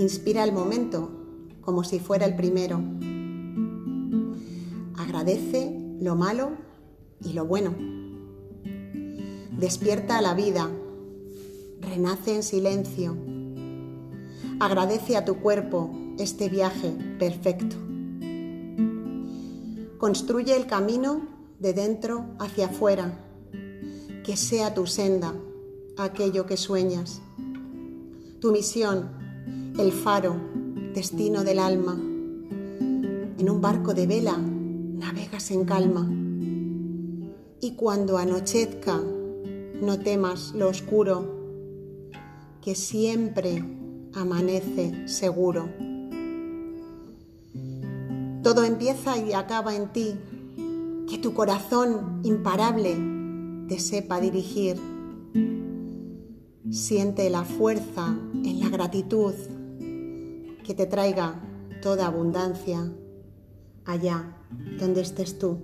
Inspira el momento como si fuera el primero. Agradece lo malo y lo bueno. Despierta la vida. Renace en silencio. Agradece a tu cuerpo este viaje perfecto. Construye el camino de dentro hacia afuera. Que sea tu senda aquello que sueñas. Tu misión, el faro, destino del alma. En un barco de vela navegas en calma. Y cuando anochezca, no temas lo oscuro, que siempre amanece seguro. Todo empieza y acaba en ti, que tu corazón imparable te sepa dirigir. Siente la fuerza en la gratitud que te traiga toda abundancia allá donde estés tú.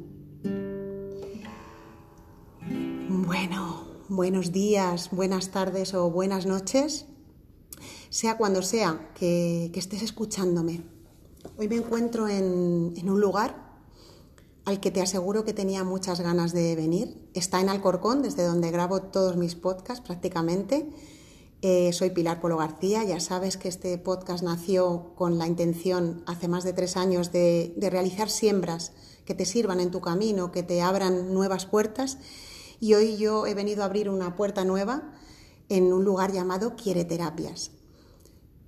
Bueno, buenos días, buenas tardes o buenas noches, sea cuando sea que, estés escuchándome. Hoy me encuentro en, un lugar al que te aseguro que tenía muchas ganas de venir. Está en Alcorcón, desde donde grabo todos mis podcasts prácticamente eh, soy Pilar Polo García, ya sabes que este podcast nació con la intención hace más de tres años de, realizar siembras que te sirvan en tu camino, que te abran nuevas puertas y hoy yo he venido a abrir una puerta nueva en un lugar llamado Quiere Terapias.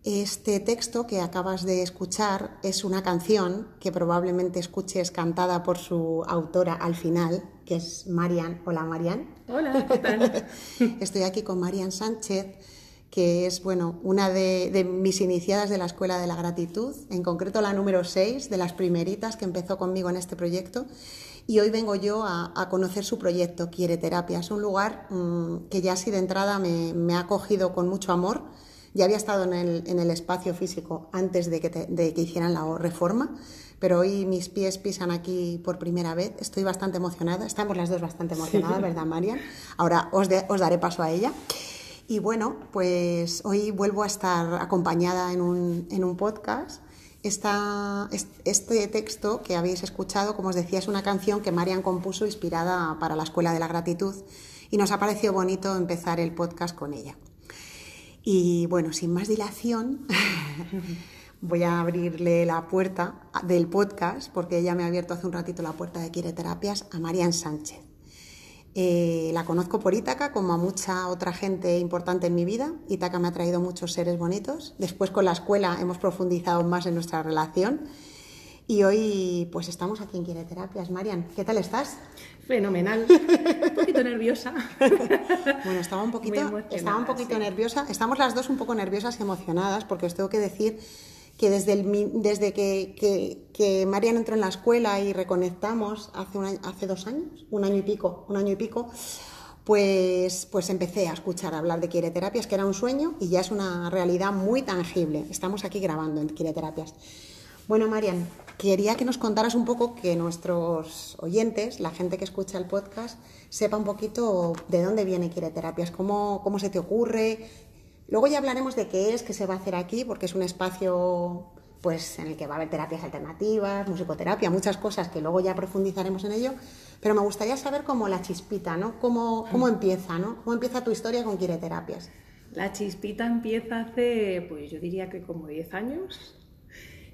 Este texto que acabas de escuchar es una canción que probablemente escuches cantada por su autora al final, que es Marian. Hola Marian. Hola, ¿qué tal? Estoy aquí con Marian Sánchez que es bueno, una de, mis iniciadas de la Escuela de la Gratitud, en concreto la número 6, de las primeritas que empezó conmigo en este proyecto. Y hoy vengo yo a, conocer su proyecto, Quiere Terapia. Es un lugar mm, que ya así de entrada me, ha acogido con mucho amor. Ya había estado en el, espacio físico antes de que, de que hicieran la reforma, pero hoy mis pies pisan aquí por primera vez. Estoy bastante emocionada. Estamos las dos bastante emocionadas, ¿verdad, Marian? Ahora os, os daré paso a ella. Y bueno, pues hoy vuelvo a estar acompañada en un, podcast. este texto que habéis escuchado, como os decía, es una canción que Marian compuso inspirada para la Escuela de la Gratitud y nos ha parecido bonito empezar el podcast con ella. Y bueno, sin más dilación, voy a abrirle la puerta del podcast, porque ella me ha abierto hace un ratito la puerta de Quiere Terapias, a Marian Sánchez. Eh, la conozco por Ítaca, como a mucha otra gente importante en mi vida. Ítaca me ha traído muchos seres bonitos. Después con la escuela hemos profundizado más en nuestra relación. Y hoy pues estamos aquí en Quiere Terapias. Marian, ¿qué tal estás? Fenomenal. un poquito nerviosa. bueno, estaba un poquito, estaba un poquito nerviosa. Estamos las dos un poco nerviosas y emocionadas porque os tengo que decir que desde, el, desde que, que, que, entró en la escuela y reconectamos hace, un hace dos años, un año y pico, un año y pico, pues, pues empecé a escuchar hablar de Quiere Terapias, que era un sueño y ya es una realidad muy tangible. Estamos aquí grabando en Quiere Terapias. Bueno, Marian, quería que nos contaras un poco que nuestros oyentes, la gente que escucha el podcast, sepa un poquito de dónde viene Quiere Terapias, cómo, cómo se te ocurre, Luego ya hablaremos de qué es, qué se va a hacer aquí, porque es un espacio pues en el que va a haber terapias alternativas, musicoterapia, muchas cosas que luego ya profundizaremos en ello, pero me gustaría saber cómo la chispita, ¿no? Cómo, cómo empieza, ¿no? ¿Cómo empieza tu historia con Quiere Terapias? La chispita empieza hace, pues yo diría que como 10 años,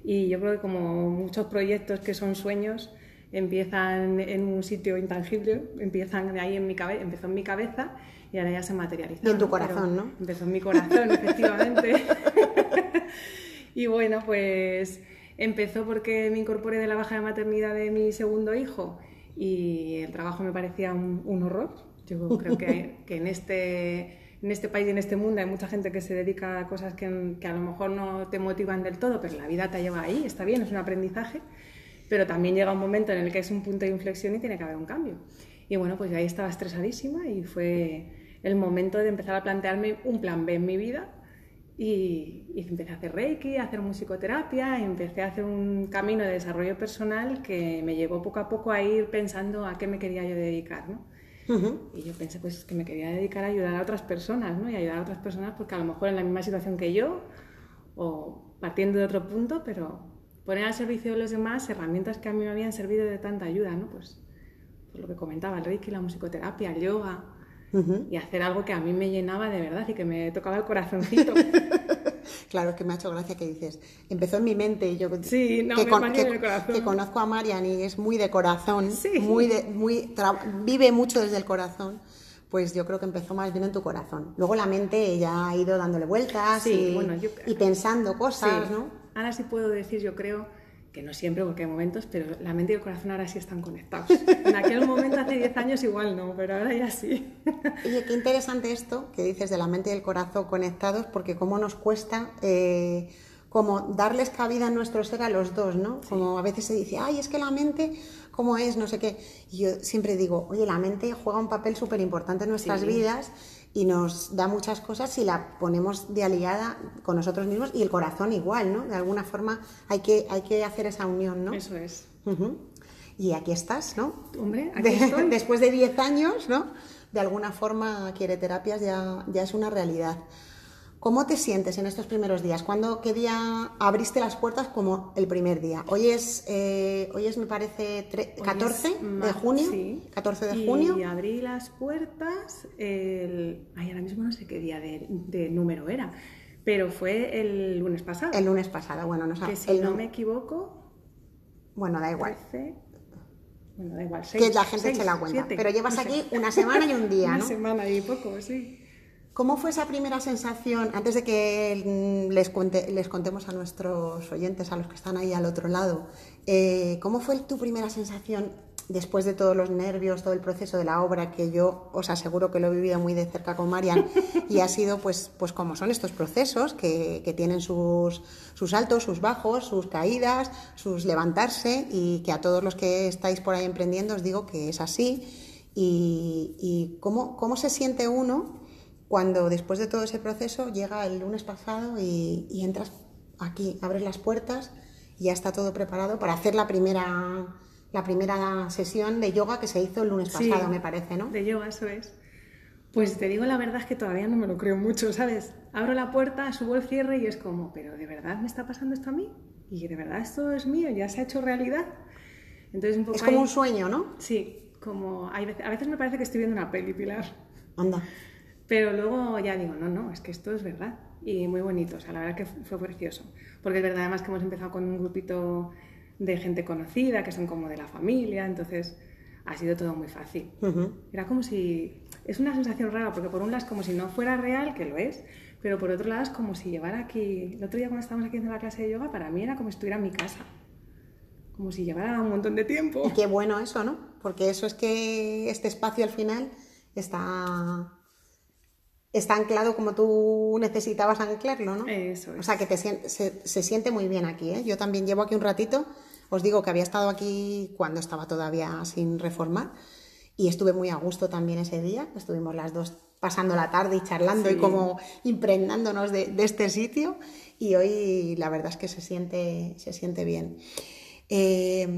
y yo creo que como muchos proyectos que son sueños, empiezan en un sitio intangible, empiezan ahí en mi cabeza, empezó en mi cabeza y ahora ya se materializa. Y en tu corazón, ¿no? Empezó en mi corazón, efectivamente. y bueno, pues empezó porque me incorporé de la baja de maternidad de mi segundo hijo y el trabajo me parecía un, horror. Yo creo que, que en este en este país y en este mundo hay mucha gente que se dedica a cosas que, que, a lo mejor no te motivan del todo, pero la vida te lleva ahí, está bien, es un aprendizaje pero también llega un momento en el que es un punto de inflexión y tiene que haber un cambio. Y bueno, pues ahí estaba estresadísima y fue el momento de empezar a plantearme un plan B en mi vida y, empecé a hacer reiki, a hacer musicoterapia, empecé a hacer un camino de desarrollo personal que me llevó poco a poco a ir pensando a qué me quería yo dedicar, ¿no? Y yo pensé pues que me quería dedicar a ayudar a otras personas, ¿no? Y ayudar a otras personas porque a lo mejor en la misma situación que yo o partiendo de otro punto, pero poner al servicio de los demás herramientas que a mí me habían servido de tanta ayuda, ¿no? Pues, pues lo que comentaba, el reiki, la musicoterapia, el yoga, y hacer algo que a mí me llenaba de verdad y que me tocaba el corazoncito. claro, es que me ha hecho gracia que dices, empezó en mi mente y yo sí, no, que, me que, conozco a Marian y es muy de corazón, muy de, muy vive mucho desde el corazón pues yo creo que empezó más bien en tu corazón. Luego la mente ya ha ido dándole vueltas y, y, pensando cosas, ¿no? Ahora sí puedo decir, yo creo, que no siempre porque hay momentos, pero la mente y el corazón ahora sí están conectados. En aquel momento, hace 10 años, igual no, pero ahora ya sí. Oye, qué interesante esto que dices de la mente y el corazón conectados, porque cómo nos cuesta eh, como darles cabida en nuestro ser a los dos, ¿no? Como a veces se dice, ay, es que la mente, ¿cómo es? No sé qué. Y yo siempre digo, oye, la mente juega un papel súper importante en nuestras vidas y nos da muchas cosas si la ponemos de aliada con nosotros mismos y el corazón igual, ¿no? De alguna forma hay que, hay que hacer esa unión, ¿no? Eso es. Y aquí estás, ¿no? Hombre, aquí estoy. Después de 10 años, ¿no? De alguna forma Quiere Terapias ya, ya es una realidad. ¿Cómo te sientes en estos primeros días? ¿Cuándo, qué día abriste las puertas como el primer día? Hoy es, eh, hoy es me parece, 14 de junio. Sí. 14 de junio. Y abrí las puertas el... Ay, ahora mismo no sé qué día de, número era, pero fue el lunes pasado. El lunes pasado, bueno, no sabes. Que si no me equivoco... Bueno, da igual. Bueno, da igual. que la gente se la cuenta. pero llevas aquí una semana y un día, ¿no? Una semana y poco, sí. ¿Cómo fue esa primera sensación, antes de que les, les contemos a nuestros oyentes, a los que están ahí al otro lado, eh, cómo fue tu primera sensación después de todos los nervios, todo el proceso de la obra, que yo os aseguro que lo he vivido muy de cerca con Marian, y ha sido pues, pues como son estos procesos, que, tienen sus, sus, altos, sus bajos, sus caídas, sus levantarse, y que a todos los que estáis por ahí emprendiendo os digo que es así, y, y cómo, cómo se siente uno cuando después de todo ese proceso llega el lunes pasado y, entras aquí, abres las puertas y ya está todo preparado para hacer la primera, la primera sesión de yoga que se hizo el lunes pasado, me parece, ¿no? De yoga, eso es. Pues te digo la verdad es que todavía no me lo creo mucho, ¿sabes? Abro la puerta, subo el cierre y es como, pero ¿de verdad me está pasando esto a mí? ¿Y de verdad esto es mío? ¿Ya se ha hecho realidad? Entonces, un poco es como un sueño, ¿no? Sí, como a veces me parece que estoy viendo una peli, Pilar. Anda. Pero luego ya digo, no, no, es que esto es verdad. Y muy bonito, o sea, la verdad que fue precioso. Porque es verdad además que hemos empezado con un grupito de gente conocida, que son como de la familia, entonces ha sido todo muy fácil. Era como si... Es una sensación rara, porque por un lado es como si no fuera real, que lo es, pero por otro lado es como si llevara aquí... El otro día cuando estábamos aquí haciendo la clase de yoga, para mí era como si estuviera en mi casa. Como si llevara un montón de tiempo. Y qué bueno eso, ¿no? Porque eso es que este espacio al final está está anclado como tú necesitabas anclarlo, ¿no? Eso O sea, que te, se, se, siente muy bien aquí, ¿eh? Yo también llevo aquí un ratito, os digo que había estado aquí cuando estaba todavía sin reformar y estuve muy a gusto también ese día, estuvimos las dos pasando la tarde y charlando y como impregnándonos de, este sitio y hoy la verdad es que se siente, se siente bien. Eh,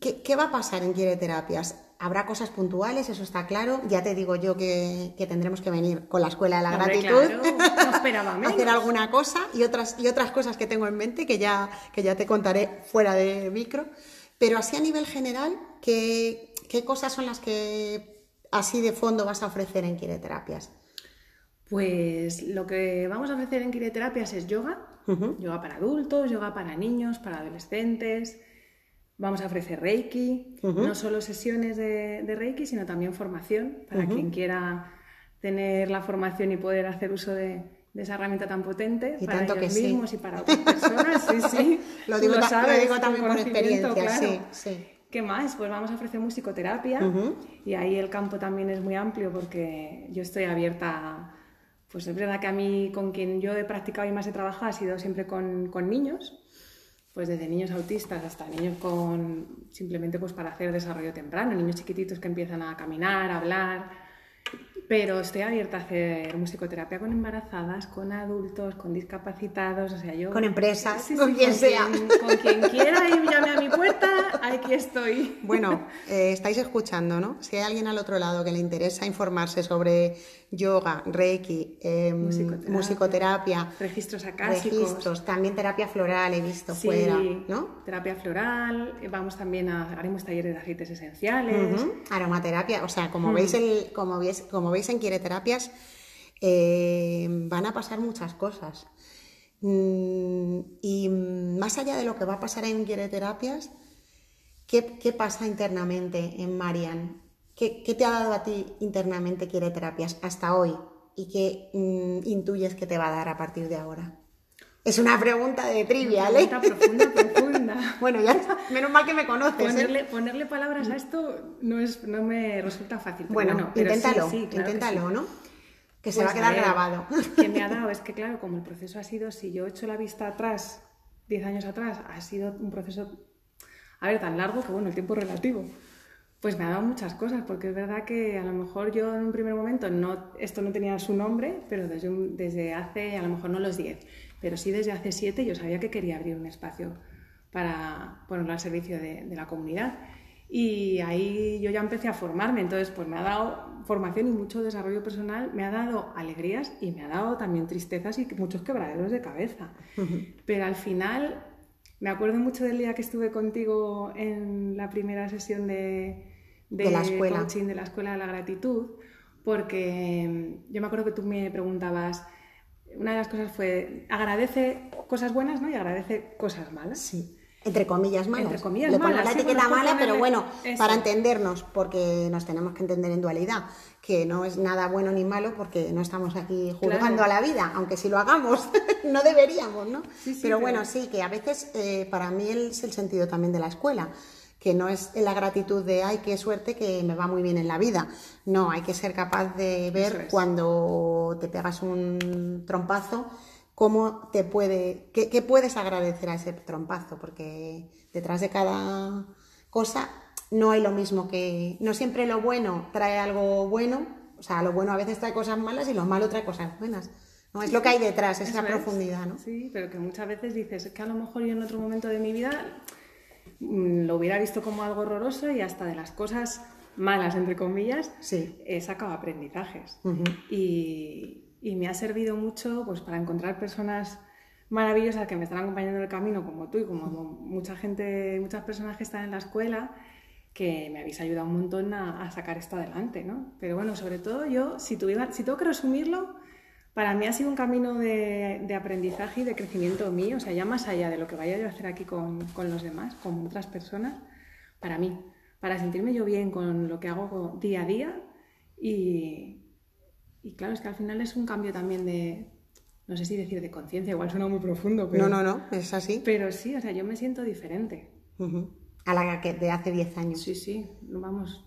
¿qué, ¿qué, va a pasar en Quiere Terapias? Habrá cosas puntuales, eso está claro. Ya te digo yo que, tendremos que venir con la escuela de la gratitud. hacer alguna cosa y otras, y otras cosas que tengo en mente que ya, que ya te contaré fuera de micro. Pero así a nivel general, ¿qué, qué cosas son las que así de fondo vas a ofrecer en Quireterapias? Pues lo que vamos a ofrecer en Quireterapias es yoga, yoga para adultos, yoga para niños, para adolescentes, Vamos a ofrecer Reiki, no solo sesiones de, Reiki, sino también formación para quien quiera tener la formación y poder hacer uso de, esa herramienta tan potente para ellos mismos y para otras personas. Sí, sí. lo, digo, también por experiencia. Sí, sí. ¿Qué más? Pues vamos a ofrecer musicoterapia y ahí el campo también es muy amplio porque yo estoy abierta. Pues es verdad que a mí con quien yo he practicado y más he trabajado ha sido siempre con, con niños pues desde niños autistas hasta niños con simplemente pues para hacer desarrollo temprano, niños chiquititos que empiezan a caminar, a hablar, pero estoy abierta a hacer musicoterapia con embarazadas, con adultos, con discapacitados, o sea, yo... Con empresas, con quien sea. con quien quiera y llame a mi puerta, aquí estoy. Bueno, eh, estáis escuchando, ¿no? Si hay alguien al otro lado que le interesa informarse sobre yoga, reiki, em, musicoterapia, registros acásicos, registros, también terapia floral he visto fuera, ¿no? Terapia floral, vamos también a haremos talleres de aceites esenciales, aromaterapia, o sea, como veis el, como veis, como en Quiere Terapias eh, van a pasar muchas cosas. Mm, y más allá de lo que va a pasar en Quiere Terapias, ¿qué, qué pasa internamente en Marian? ¿Qué, te ha dado a ti internamente Quiere Terapias hasta hoy? ¿Y qué mm, intuyes que te va a dar a partir de ahora? Es una pregunta de trivial, ¿eh? profunda, profunda. bueno, ya menos mal que me conoces. ¿eh? Ponerle, ponerle palabras a esto no, es, no me resulta fácil. Bueno, inténtalo, inténtalo, ¿no? Que se va a pues, quedar grabado. Que me ha dado es que, claro, como el proceso ha sido, si yo echo la vista atrás, 10 años atrás, ha sido un proceso, a ver, tan largo que, bueno, el tiempo es relativo pues me ha dado muchas cosas, porque es verdad que a lo mejor yo en un primer momento no, esto no tenía su nombre, pero desde, desde hace, a lo mejor no los 10, pero sí desde hace 7 yo sabía que quería abrir un espacio para ponerlo al servicio de, la comunidad. Y ahí yo ya empecé a formarme, entonces pues me ha dado formación y mucho desarrollo personal, me ha dado alegrías y me ha dado también tristezas y muchos quebraderos de cabeza. Pero al final me acuerdo mucho del día que estuve contigo en la primera sesión de, de, la escuela. coaching de la Escuela de la Gratitud, porque yo me acuerdo que tú me preguntabas, una de las cosas fue, agradece cosas buenas ¿no? y agradece cosas malas. Sí. Entre comillas malas. Entre comillas Le malas. la etiqueta mala, pero bueno, para entendernos, porque nos tenemos que entender en dualidad, que no es nada bueno ni malo porque no estamos aquí juzgando a la vida, aunque si lo hagamos no deberíamos, ¿no? pero bueno, sí, que a veces eh, para mí es el sentido también de la escuela que no es la gratitud de, ay, qué suerte que me va muy bien en la vida. No, hay que ser capaz de ver cuando te pegas un trompazo, cómo te puede, qué, puedes agradecer a ese trompazo, porque detrás de cada cosa no hay lo mismo que, no siempre lo bueno trae algo bueno, o sea, lo bueno a veces trae cosas malas y lo malo trae cosas buenas. No, es lo que hay detrás, esa profundidad, ¿no? Sí, pero que muchas veces dices, que a lo mejor yo en otro momento de mi vida lo hubiera visto como algo horroroso y hasta de las cosas malas, entre comillas, sí. he sacado aprendizajes. y, me ha servido mucho pues, para encontrar personas maravillosas que me están acompañando en el camino, como tú y como mucha gente, muchas personas que están en la escuela, que me habéis ayudado un montón a, sacar esto adelante, ¿no? Pero bueno, sobre todo yo, si, tuviera, si tengo que resumirlo, para mí ha sido un camino de, aprendizaje y de crecimiento mío, o sea, ya más allá de lo que vaya yo a hacer aquí con, los demás, con otras personas, para mí, para sentirme yo bien con lo que hago día a día y, claro, es que al final es un cambio también de, no sé si decir de conciencia, igual suena muy profundo, pero... No, no, no, es así. Pero sí, o sea, yo me siento diferente. A la que de hace 10 años. Sí, sí, vamos,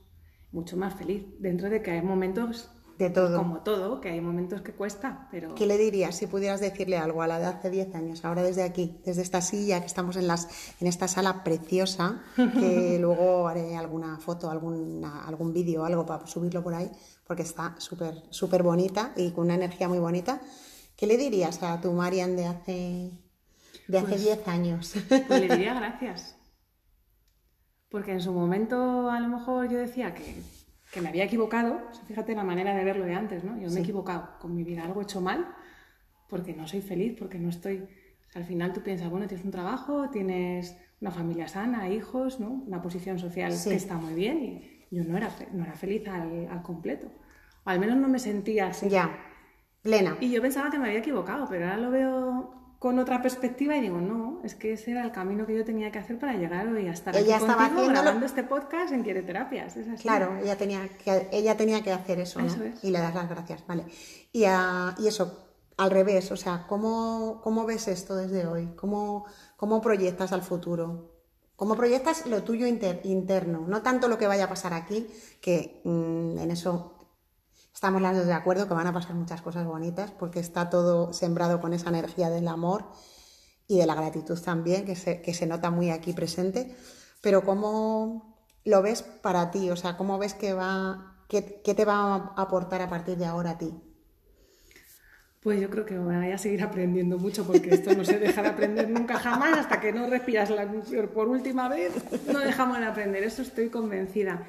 mucho más feliz, dentro de que hay momentos de todo. Como todo, que hay momentos que cuesta, pero... ¿Qué le dirías si pudieras decirle algo a la de hace 10 años, ahora desde aquí, desde esta silla que estamos en, las, en esta sala preciosa, que luego haré alguna foto, alguna, algún vídeo, algo para subirlo por ahí, porque está súper súper bonita y con una energía muy bonita. ¿Qué le dirías a tu Marian de hace, de hace 10 pues, años? Pues le diría gracias. Porque en su momento a lo mejor yo decía que que me había equivocado, fíjate la manera de verlo de antes, ¿no? Yo me he equivocado con mi vida, algo he hecho mal, porque no soy feliz, porque no estoy... al final tú piensas, bueno, tienes un trabajo, tienes una familia sana, hijos, ¿no? Una posición social que está muy bien y yo no era, no era feliz al, al completo. O al menos no me sentía así. Ya, plena. Y yo pensaba que me había equivocado, pero ahora lo veo con otra perspectiva y digo, no, es que ese era el camino que yo tenía que hacer para llegar hoy a estar ella aquí estaba contigo grabando este podcast en Quiere Terapias. Claro, ella tenía, que, ella tenía que hacer eso, Y le das las gracias, vale. Y, y eso, al revés, o sea, ¿cómo, cómo ves esto desde hoy? ¿Cómo, ¿Cómo proyectas al futuro? ¿Cómo proyectas lo tuyo interno? No tanto lo que vaya a pasar aquí, que mm, en eso Estamos las dos de acuerdo que van a pasar muchas cosas bonitas porque está todo sembrado con esa energía del amor y de la gratitud también, que se, que se nota muy aquí presente. Pero ¿cómo lo ves para ti? O sea, ¿cómo ves que va ¿qué, ¿qué, te va a aportar a partir de ahora a ti? Pues yo creo que voy a seguir aprendiendo mucho porque esto no se deja de aprender nunca jamás hasta que no respiras la, por última vez. No dejamos de aprender, eso estoy convencida.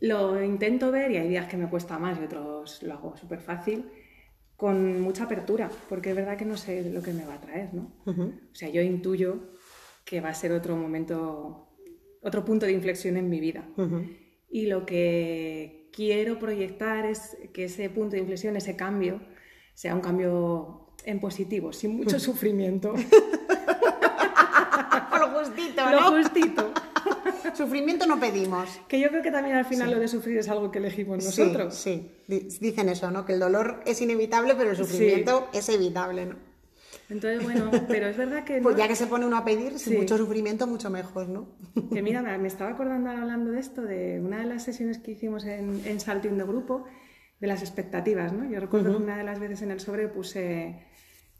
Lo intento ver y hay días que me cuesta más y otros lo hago súper fácil con mucha apertura, porque es verdad que no sé lo que me va a traer, ¿no? O sea, yo intuyo que va a ser otro momento, otro punto de inflexión en mi vida. Y lo que quiero proyectar es que ese punto de inflexión, ese cambio, sea un cambio en positivo, sin mucho sufrimiento. lo justito, ¿no? Lo justito. Sufrimiento no pedimos. Que yo creo que también al final lo de sufrir es algo que elegimos nosotros. Sí, dicen eso, ¿no? Que el dolor es inevitable, pero el sufrimiento es evitable, ¿no? Entonces, bueno, pero es verdad que... Pues ya que se pone uno a pedir, sin mucho sufrimiento, mucho mejor, ¿no? Que mira, me estaba acordando hablando de esto, de una de las sesiones que hicimos en, en Salting de Grupo, de las expectativas, ¿no? Yo recuerdo que una de las veces en el sobre puse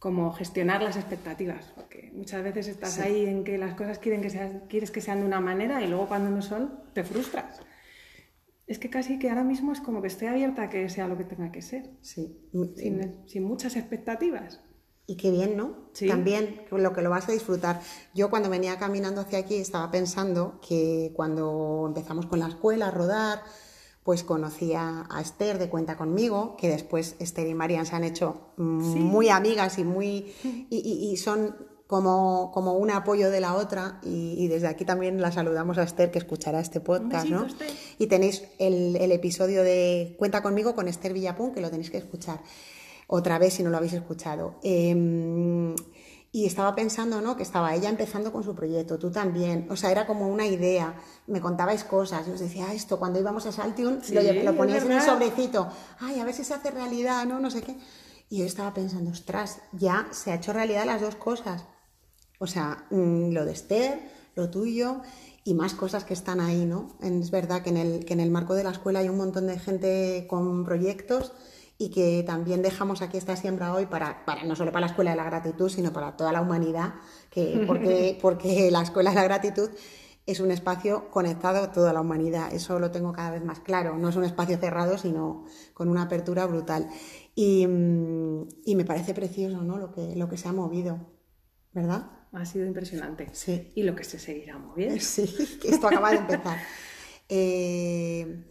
como gestionar las expectativas, porque muchas veces estás ahí en que las cosas quieren que sean, quieres que sean de una manera y luego cuando no son, te frustras. Es que casi que ahora mismo es como que estoy abierta a que sea lo que tenga que ser, sí. sin, sin muchas expectativas. Y qué bien, ¿no? Sí. También lo que lo vas a disfrutar. Yo cuando venía caminando hacia aquí estaba pensando que cuando empezamos con la escuela a rodar, pues conocí a, Esther de Cuenta conmigo, que después Esther y Marian se han hecho muy amigas y muy y, son como, como, un apoyo de la otra y, desde aquí también la saludamos a Esther que escuchará este podcast, ¿no? Y tenéis el, episodio de Cuenta conmigo con Esther Villapun, que lo tenéis que escuchar otra vez si no lo habéis escuchado. Em, y estaba pensando, ¿no? Que estaba ella empezando con su proyecto, tú también. O sea, era como una idea. Me contabais cosas. Yo os decía, ah, esto, cuando íbamos a Saltium, lo, ponías en un sobrecito. Ay, a ver si se hace realidad, ¿no? No sé qué. Y yo estaba pensando, ostras, ya se ha hecho realidad las dos cosas. O sea, mm, lo de Esther, lo tuyo y más cosas que están ahí, ¿no? Es verdad que en el, que en el marco de la escuela hay un montón de gente con proyectos y que también dejamos aquí esta siembra hoy para, para, no solo para la Escuela de la Gratitud, sino para toda la humanidad, que, porque, porque la Escuela de la Gratitud es un espacio conectado a toda la humanidad. Eso lo tengo cada vez más claro. No es un espacio cerrado, sino con una apertura brutal. Y, y me parece precioso ¿no? lo, que, lo que se ha movido, ¿verdad? Ha sido impresionante. Sí. Y lo que se seguirá moviendo. Sí, esto acaba de empezar. eh,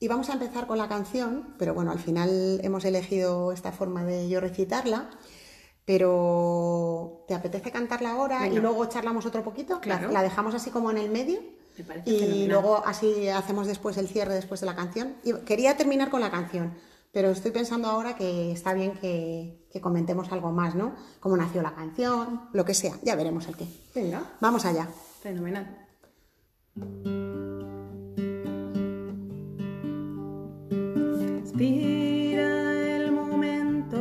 y vamos a empezar con la canción, pero bueno, al final hemos elegido esta forma de yo recitarla. Pero, ¿te apetece cantarla ahora y luego charlamos otro poquito? Claro. La, dejamos así como en el medio. y luego así hacemos después el cierre después de la canción. Y quería terminar con la canción, pero estoy pensando ahora que está bien que, que comentemos algo más, ¿no? Cómo nació la canción, lo que sea. Ya veremos el qué. Venga. Vamos allá. Fenomenal. Respira el momento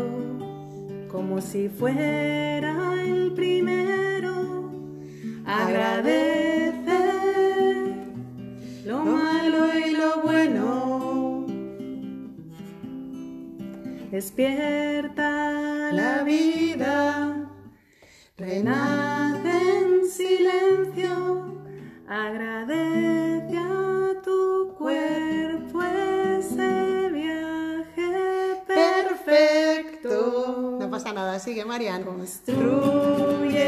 como si fuera el primero. Agradece lo malo y lo bueno. Despierta la vida, renace sigue Marian. Construye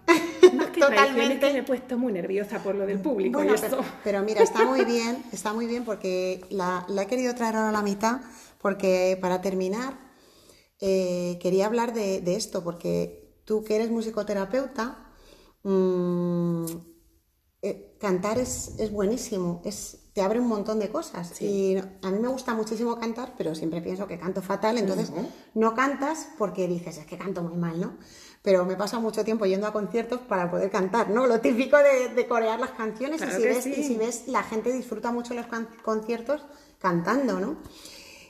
Totalmente. me he puesto muy nerviosa por lo del público Pero, mira, está muy bien, está muy bien porque la, he querido traer ahora a la mitad, porque para terminar eh, quería hablar de, esto, porque tú que eres musicoterapeuta, mmm, cantar es, es, buenísimo, es, te abre un montón de cosas. Y a mí me gusta muchísimo cantar, pero siempre pienso que canto fatal, entonces no cantas porque dices, es que canto muy mal, ¿no? Pero me pasa mucho tiempo yendo a conciertos para poder cantar, ¿no? Lo típico de, corear las canciones y, si ves, y si ves, la gente disfruta mucho los conciertos cantando, ¿no?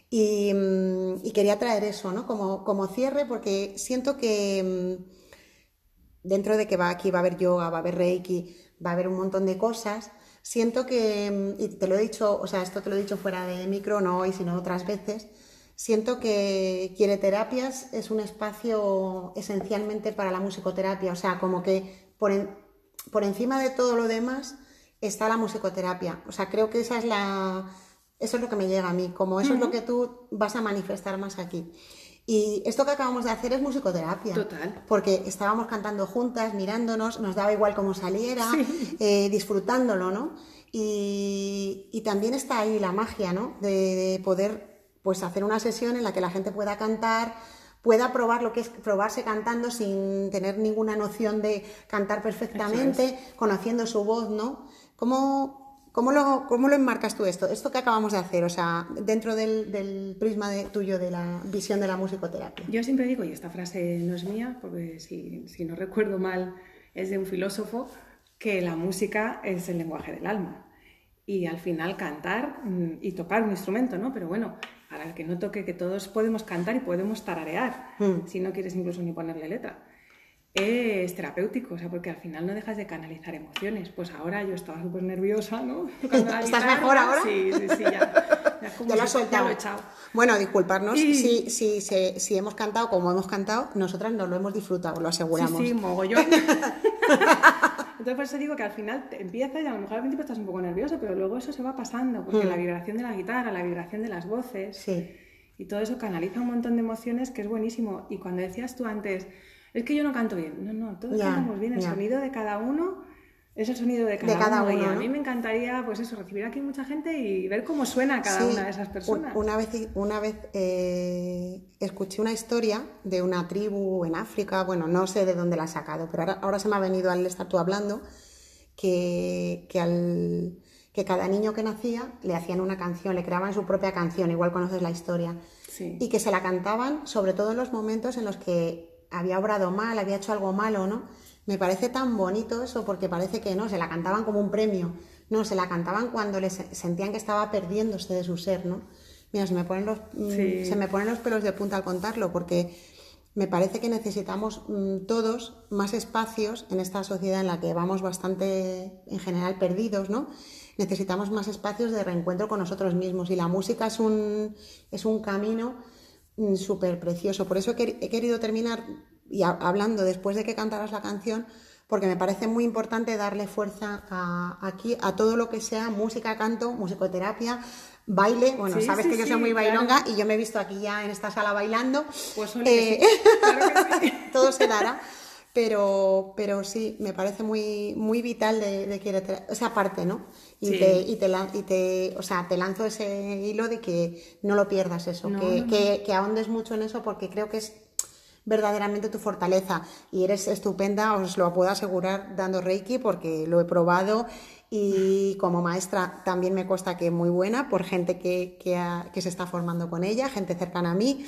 Y, mm, y, quería traer eso, ¿no? Como, como cierre, porque siento que mm, dentro de que va aquí va a haber yoga, va a haber reiki, va a haber un montón de cosas. Siento que, y te lo he dicho, o sea, esto te lo he dicho fuera de micro, no hoy, sino otras veces, siento que Quiere Terapias es un espacio esencialmente para la musicoterapia, o sea, como que por, por encima de todo lo demás está la musicoterapia. O sea, creo que esa es la, eso es lo que me llega a mí, como eso es lo que tú vas a manifestar más aquí. Y esto que acabamos de hacer es musicoterapia. Total. Porque estábamos cantando juntas, mirándonos, nos daba igual cómo saliera, eh, disfrutándolo, ¿no? Y, también está ahí la magia, ¿no? De, poder pues hacer una sesión en la que la gente pueda cantar, pueda probar lo que es probarse cantando sin tener ninguna noción de cantar perfectamente, conociendo su voz, ¿no? ¿Cómo, ¿Cómo lo, ¿Cómo lo enmarcas tú esto? Esto que acabamos de hacer, o sea, dentro del, prisma de, tuyo de la visión de la musicoterapia. Yo siempre digo, y esta frase no es mía, porque si, si no recuerdo mal, es de un filósofo, que la música es el lenguaje del alma. Y al final cantar mm, y tocar un instrumento, ¿no? Pero bueno, para el que no toque, que todos podemos cantar y podemos tararear, mm. si no quieres incluso ni ponerle letra es terapéutico, o sea, porque al final no dejas de canalizar emociones. Pues ahora yo estaba súper nerviosa, ¿no? ¿Estás mejor ahora? Sí, sí, sí, ya. Ya, lo has soltado. Bueno, disculparnos si, si, si, hemos cantado como hemos cantado, nosotras no lo hemos disfrutado, lo aseguramos. Sí, sí, mogollón. Entonces por eso digo que al final te empieza y a lo mejor al principio estás un poco nervioso, pero luego eso se va pasando, porque mm. la vibración de la guitarra, la vibración de las voces, sí. y todo eso canaliza un montón de emociones que es buenísimo. Y cuando decías tú antes es que yo no canto bien. No, no, todos cantamos bien. El sonido de cada uno es el sonido de cada, uno. Y a mí me encantaría, pues eso, recibir aquí mucha gente y ver cómo suena cada una de esas personas. Una vez, una vez eh, escuché una historia de una tribu en África, bueno, no sé de dónde la ha sacado, pero ahora, se me ha venido al estar tú hablando, que, que, al, que cada niño que nacía le hacían una canción, le creaban su propia canción, igual conoces la historia. Y que se la cantaban sobre todo en los momentos en los que había obrado mal, había hecho algo malo, ¿no? Me parece tan bonito eso porque parece que no, se la cantaban como un premio, no, se la cantaban cuando les sentían que estaba perdiéndose de su ser, ¿no? Mira, se me ponen los, mm, se me ponen los pelos de punta al contarlo porque me parece que necesitamos mm, todos más espacios en esta sociedad en la que vamos bastante, en general, perdidos, ¿no? Necesitamos más espacios de reencuentro con nosotros mismos y la música es un, es un camino súper precioso. Por eso he querido terminar y hablando después de que cantaras la canción, porque me parece muy importante darle fuerza a, aquí a todo lo que sea música, canto, musicoterapia, baile. Bueno, sabes que yo soy muy bailonga y yo me he visto aquí ya en esta sala bailando. Pues eh, todo se dará. Pero, pero sí, me parece muy, muy vital de, de esa parte, ¿no? Y, te, y, te, y te, o sea, te lanzo ese hilo de que no lo pierdas eso, que, Que, que ahondes mucho en eso porque creo que es verdaderamente tu fortaleza y eres estupenda, os lo puedo asegurar dando Reiki porque lo he probado y como maestra también me consta que muy buena por gente que, que, se está formando con ella, gente cercana a mí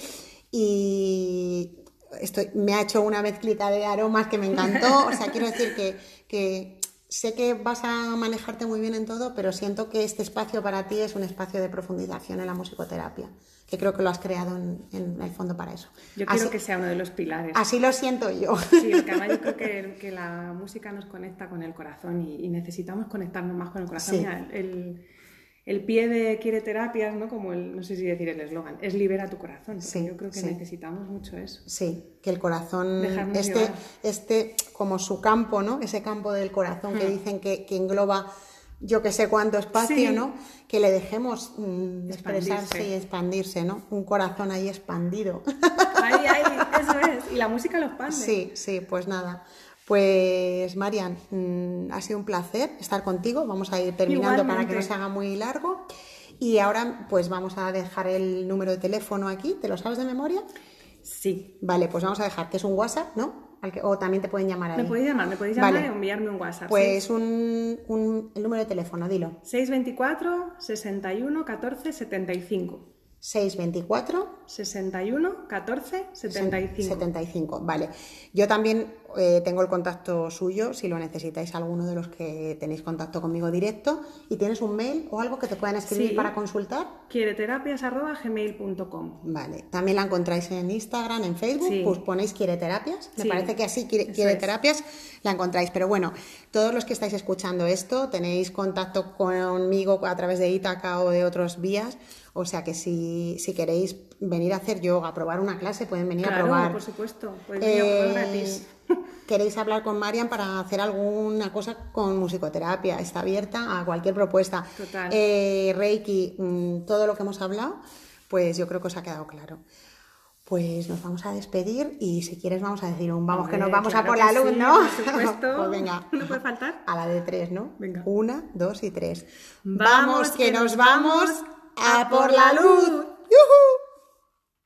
y estoy, me ha hecho una mezclita de aromas que me encantó, o sea, quiero decir que, que sé que vas a manejarte muy bien en todo, pero siento que este espacio para ti es un espacio de profundización en la musicoterapia, que creo que lo has creado en, el fondo para eso. Yo quiero que sea uno de los pilares. Así lo siento yo. Sí, porque además yo creo que, que la música nos conecta con el corazón y, necesitamos conectarnos más con el corazón. el, el pie de quiere terapias, ¿no? Como el, no sé si decir el eslogan, es libera tu corazón. Sí, yo creo que necesitamos mucho eso. Sí, que el corazón, este, este, como su campo, ¿no? Ese campo del corazón que hmm. dicen que, engloba yo que sé cuánto espacio, ¿no? Que le dejemos mm, expresarse y expandirse, ¿no? Un corazón ahí expandido. Ahí, ahí, eso es. Y la música lo expande. Sí, sí, pues nada. Pues Marian, mm, ha sido un placer estar contigo. Vamos a ir terminando para que no se haga muy largo. Y ahora pues vamos a dejar el número de teléfono aquí. ¿Te lo sabes de memoria? Sí. Vale, pues vamos a dejar que es un WhatsApp, ¿no? o también te pueden llamar ahí. Me podéis llamar, me podéis llamar y enviarme un WhatsApp. Pues un, un, el número de teléfono, dilo. 624 61 14 75. 624 61 14 75. 75, vale. Yo también eh, tengo el contacto suyo si lo necesitáis alguno de los que tenéis contacto conmigo directo. ¿Y tienes un mail o algo que te puedan escribir para consultar? quiereterapias.gmail.com Vale. También la encontráis en Instagram, en Facebook, pues ponéis quiere terapias. Me parece que así quiere, terapias la encontráis. Pero bueno, todos los que estáis escuchando esto tenéis contacto conmigo a través de Itaca o de otros vías o sea que si, si queréis venir a hacer yoga, a probar una clase, pueden venir a probar. por supuesto. Eh, gratis. Queréis hablar con Marian para hacer alguna cosa con musicoterapia, está abierta a cualquier propuesta. Total. Eh, Reiki, mm, todo lo que hemos hablado, pues yo creo que os ha quedado claro. Pues nos vamos a despedir y si quieres vamos a decir un vamos que nos vamos a por la luz, ¿no? Por supuesto. pues venga. No puede faltar. A la de tres, ¿no? Venga. Una, dos y tres. Vamos, que, nos vamos a por la luz. ¡Yuhu!